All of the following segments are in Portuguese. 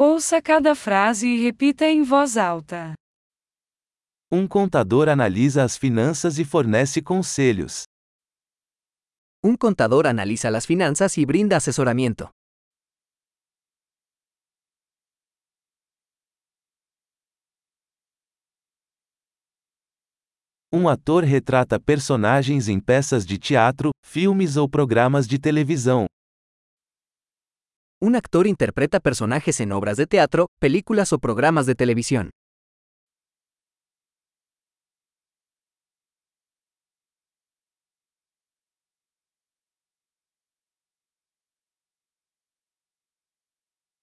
Ouça cada frase e repita em voz alta. Um contador analisa as finanças e fornece conselhos. Un contador analiza las finanzas y brinda asesoramiento. Um ator retrata personagens em peças de teatro, filmes ou programas de televisão. Un actor interpreta personajes en obras de teatro, películas o programas de televisión.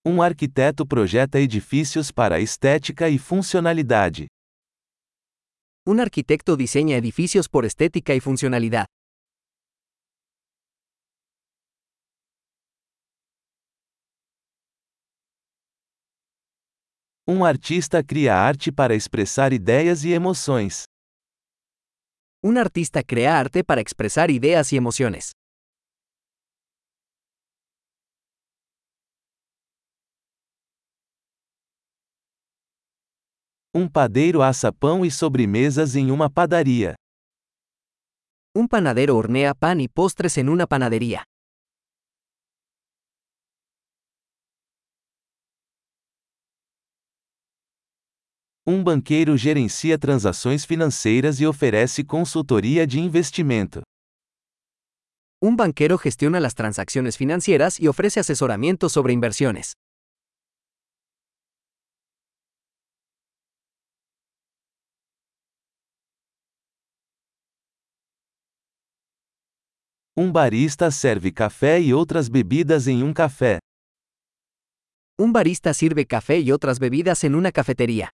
Um arquiteto projeta edifícios para estética e funcionalidade. Un arquitecto diseña edificios por estética y funcionalidad. Um artista cria arte para expressar ideias e emoções. Un artista crea arte para expresar ideas y emociones. Um padeiro assa pão e sobremesas em uma padaria. Un panadero hornea pan y postres en una panadería. Um banqueiro gerencia transações financeiras e oferece consultoria de investimento. Un banquero gestiona las transacciones financieras y ofrece asesoramiento sobre inversiones. Um barista serve café e outras bebidas em um café. Un barista sirve café y otras bebidas en una cafetería.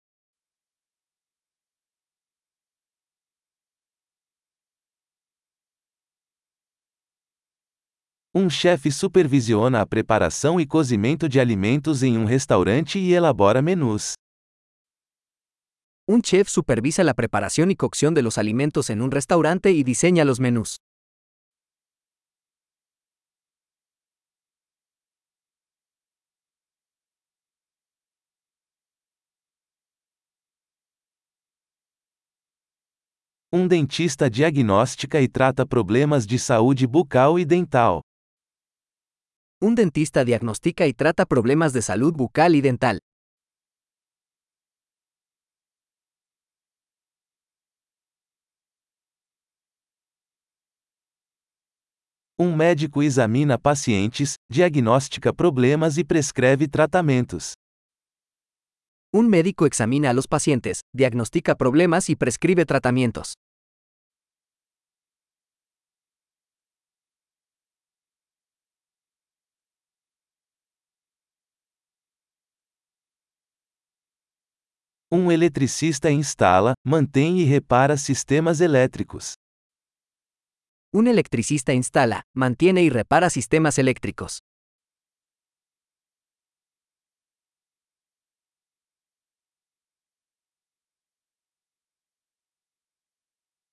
Um chefe supervisiona a preparação e cozimento de alimentos em um restaurante e elabora menus. Un chef supervisa la preparación y cocción de los alimentos en un restaurante y diseña los menús. Um dentista diagnostica e trata problemas de saúde bucal e dental. Un dentista diagnostica y trata problemas de salud bucal y dental. Um médico examina pacientes, diagnostica problemas e prescreve tratamentos. Un médico examina a los pacientes, diagnostica problemas y prescribe tratamientos. Um eletricista instala, mantém e repara sistemas elétricos. Un electricista instala, mantiene y repara sistemas eléctricos.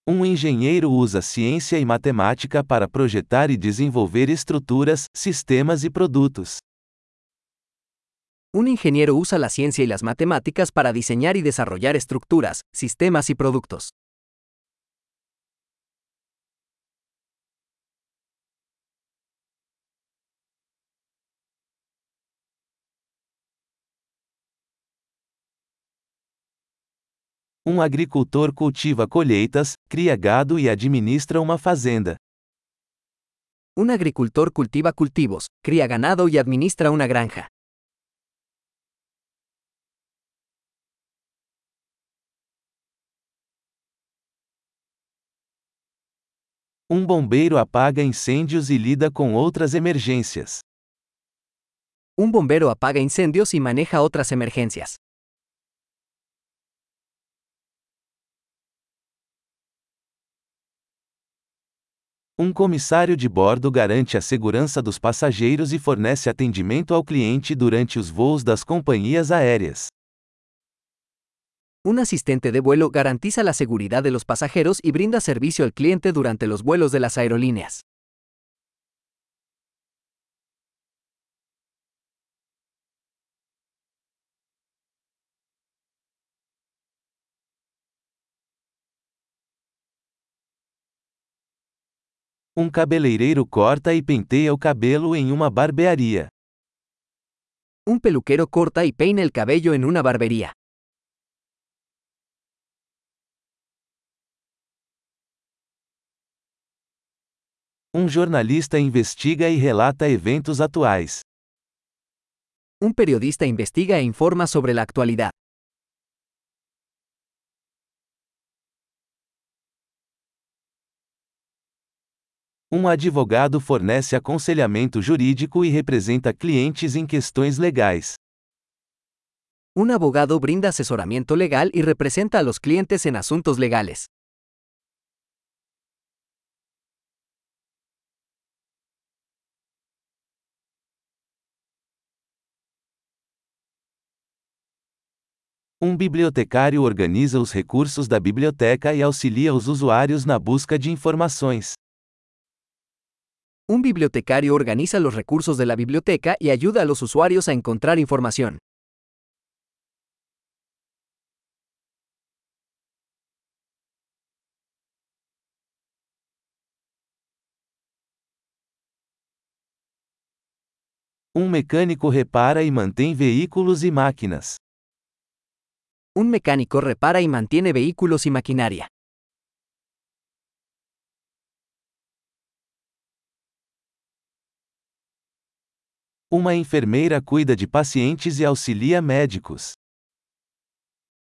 Um engenheiro usa ciência e matemática para projetar e desenvolver estruturas, sistemas e produtos. Un ingeniero usa la ciencia y las matemáticas para diseñar y desarrollar estructuras, sistemas y productos. Um agricultor cultiva colheitas, cria gado e administra uma fazenda. Un agricultor cultiva cultivos, cría ganado y administra una granja. Um bombeiro apaga incêndios e lida com outras emergências. Un bombero apaga incendios y maneja otras emergencias. Um comissário de bordo garante a segurança dos passageiros e fornece atendimento ao cliente durante os voos das companhias aéreas. Un asistente de vuelo garantiza la seguridad de los pasajeros y brinda servicio al cliente durante los vuelos de las aerolíneas. Um cabeleireiro corta e penteia o cabelo em uma barbearia. Um peluquero corta y peina el cabello en una barbería. Um jornalista investiga e relata eventos atuais. Un periodista investiga e informa sobre la actualidad. Um advogado fornece aconselhamento jurídico e representa clientes em questões legais. Un abogado brinda asesoramiento legal y representa a los clientes en asuntos legales. Um bibliotecário organiza os recursos da biblioteca e auxilia os usuários na busca de informações. Un bibliotecario organiza los recursos de la biblioteca y ayuda a los usuarios a encontrar información. Um mecânico repara e mantém veículos e máquinas. Un mecánico repara y mantiene vehículos y maquinaria. Uma enfermeira cuida de pacientes e auxilia médicos.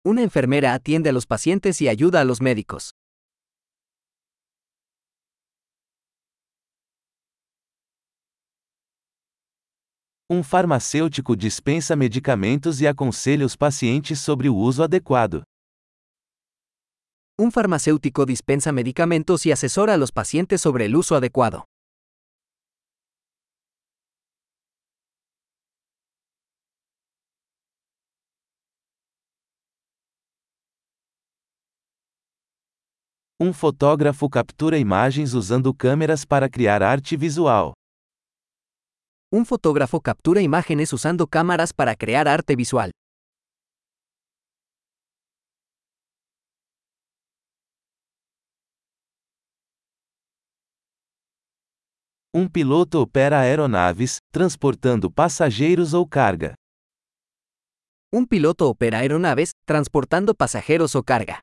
Una enfermera atiende a los pacientes y ayuda a los médicos. Um farmacêutico dispensa medicamentos e aconselha os pacientes sobre o uso adequado. Un farmacéutico dispensa medicamentos y asesora a los pacientes sobre el uso adecuado. Um fotógrafo captura imagens usando câmeras para criar arte visual. Un fotógrafo captura imágenes usando cámaras para crear arte visual. Um piloto opera aeronaves, transportando passageiros ou carga. Un piloto opera aeronaves, transportando pasajeros o carga.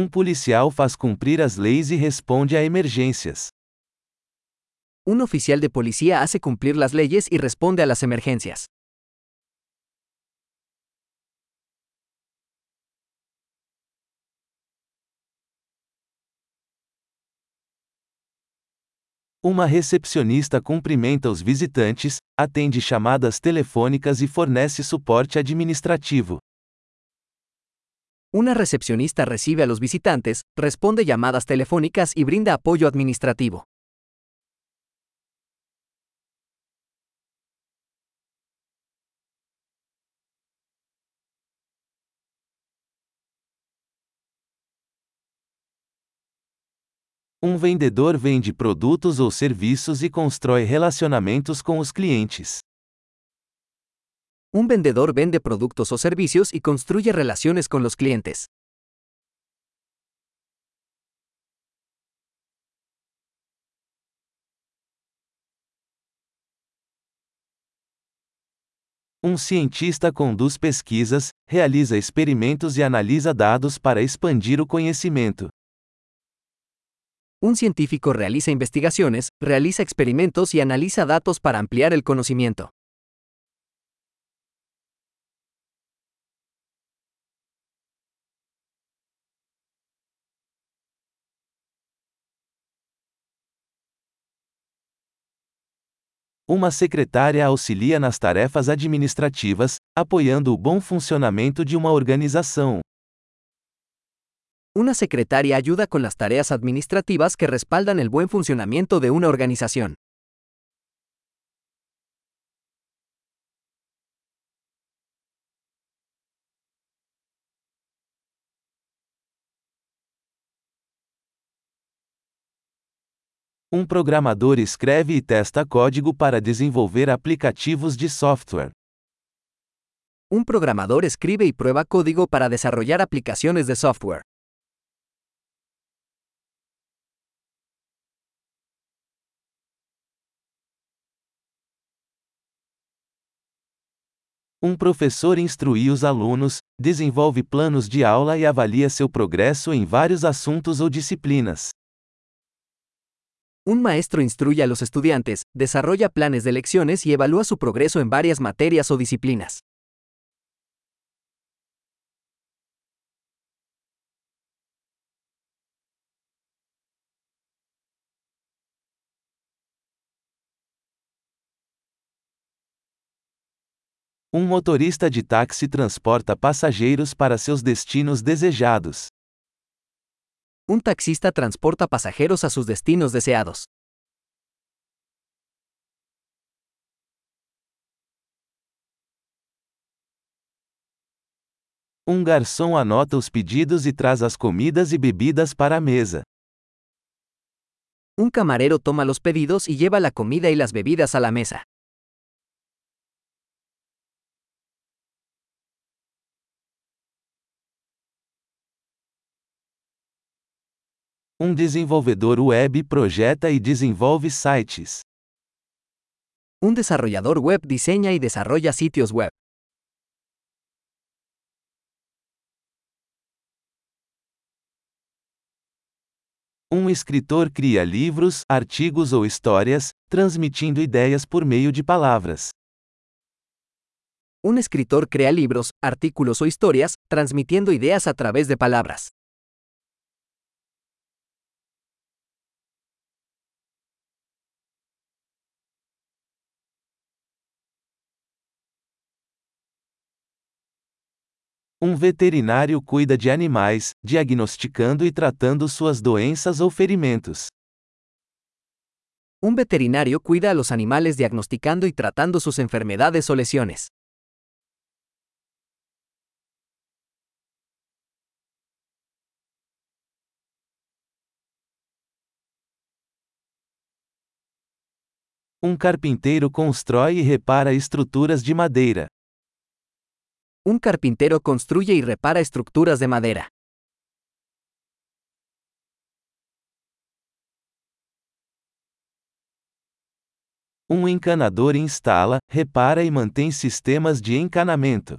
Um policial faz cumprir as leis e responde a emergências. Un oficial de policía hace cumplir las leyes y responde a las emergencias. Uma recepcionista cumprimenta os visitantes, atende chamadas telefônicas e fornece suporte administrativo. Una recepcionista recibe a los visitantes, responde llamadas telefónicas y brinda apoyo administrativo. Um vendedor vende produtos ou serviços e constrói relacionamentos com os clientes. Un vendedor vende productos o servicios y construye relaciones con los clientes. Um cientista conduz pesquisas, realiza experimentos e analisa dados para expandir o conhecimento. Un científico realiza investigaciones, realiza experimentos y analiza datos para ampliar el conocimiento. Uma secretária auxilia nas tarefas administrativas, apoiando o bom funcionamento de uma organização. Una secretaria ayuda con las tareas administrativas que respaldan el buen funcionamiento de una organización. Um programador escreve e testa código para desenvolver aplicativos de software. Un programador escribe y prueba código para desarrollar aplicaciones de software. Um professor instrui os alunos, desenvolve planos de aula e avalia seu progresso em vários assuntos ou disciplinas. Un maestro instruye a los estudiantes, desarrolla planes de lecciones y evalúa su progreso en varias materias o disciplinas. Um motorista de táxi transporta passageiros para seus destinos desejados. Un taxista transporta pasajeros a sus destinos deseados. Um garçom anota os pedidos e traz as comidas e bebidas para a mesa. Un camarero toma los pedidos y lleva la comida y las bebidas a la mesa. Um desenvolvedor web projeta e desenvolve sites. Un desarrollador web diseña y desarrolla sitios web. Um escritor cria livros, artigos ou histórias, transmitindo ideias por meio de palavras. Un escritor crea libros, artículos o historias, transmitiendo ideas a través de palabras. Um veterinário cuida de animais, diagnosticando e tratando suas doenças ou ferimentos. Un veterinario cuida a los animales diagnosticando y tratando sus enfermedades o lesiones. Um carpinteiro constrói e repara estruturas de madeira. Un carpintero construye y repara estructuras de madera. Um encanador instala, repara e mantém sistemas de encanamento.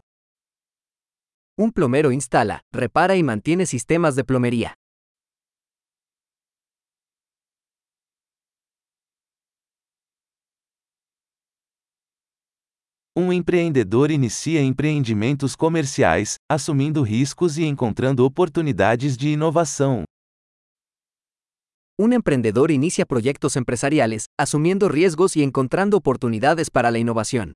Un plomero instala, repara y mantiene sistemas de plomería. Um empreendedor inicia empreendimentos comerciais, assumindo riscos e encontrando oportunidades de inovação. Un emprendedor inicia proyectos empresariales, asumiendo riesgos y encontrando oportunidades para la innovación.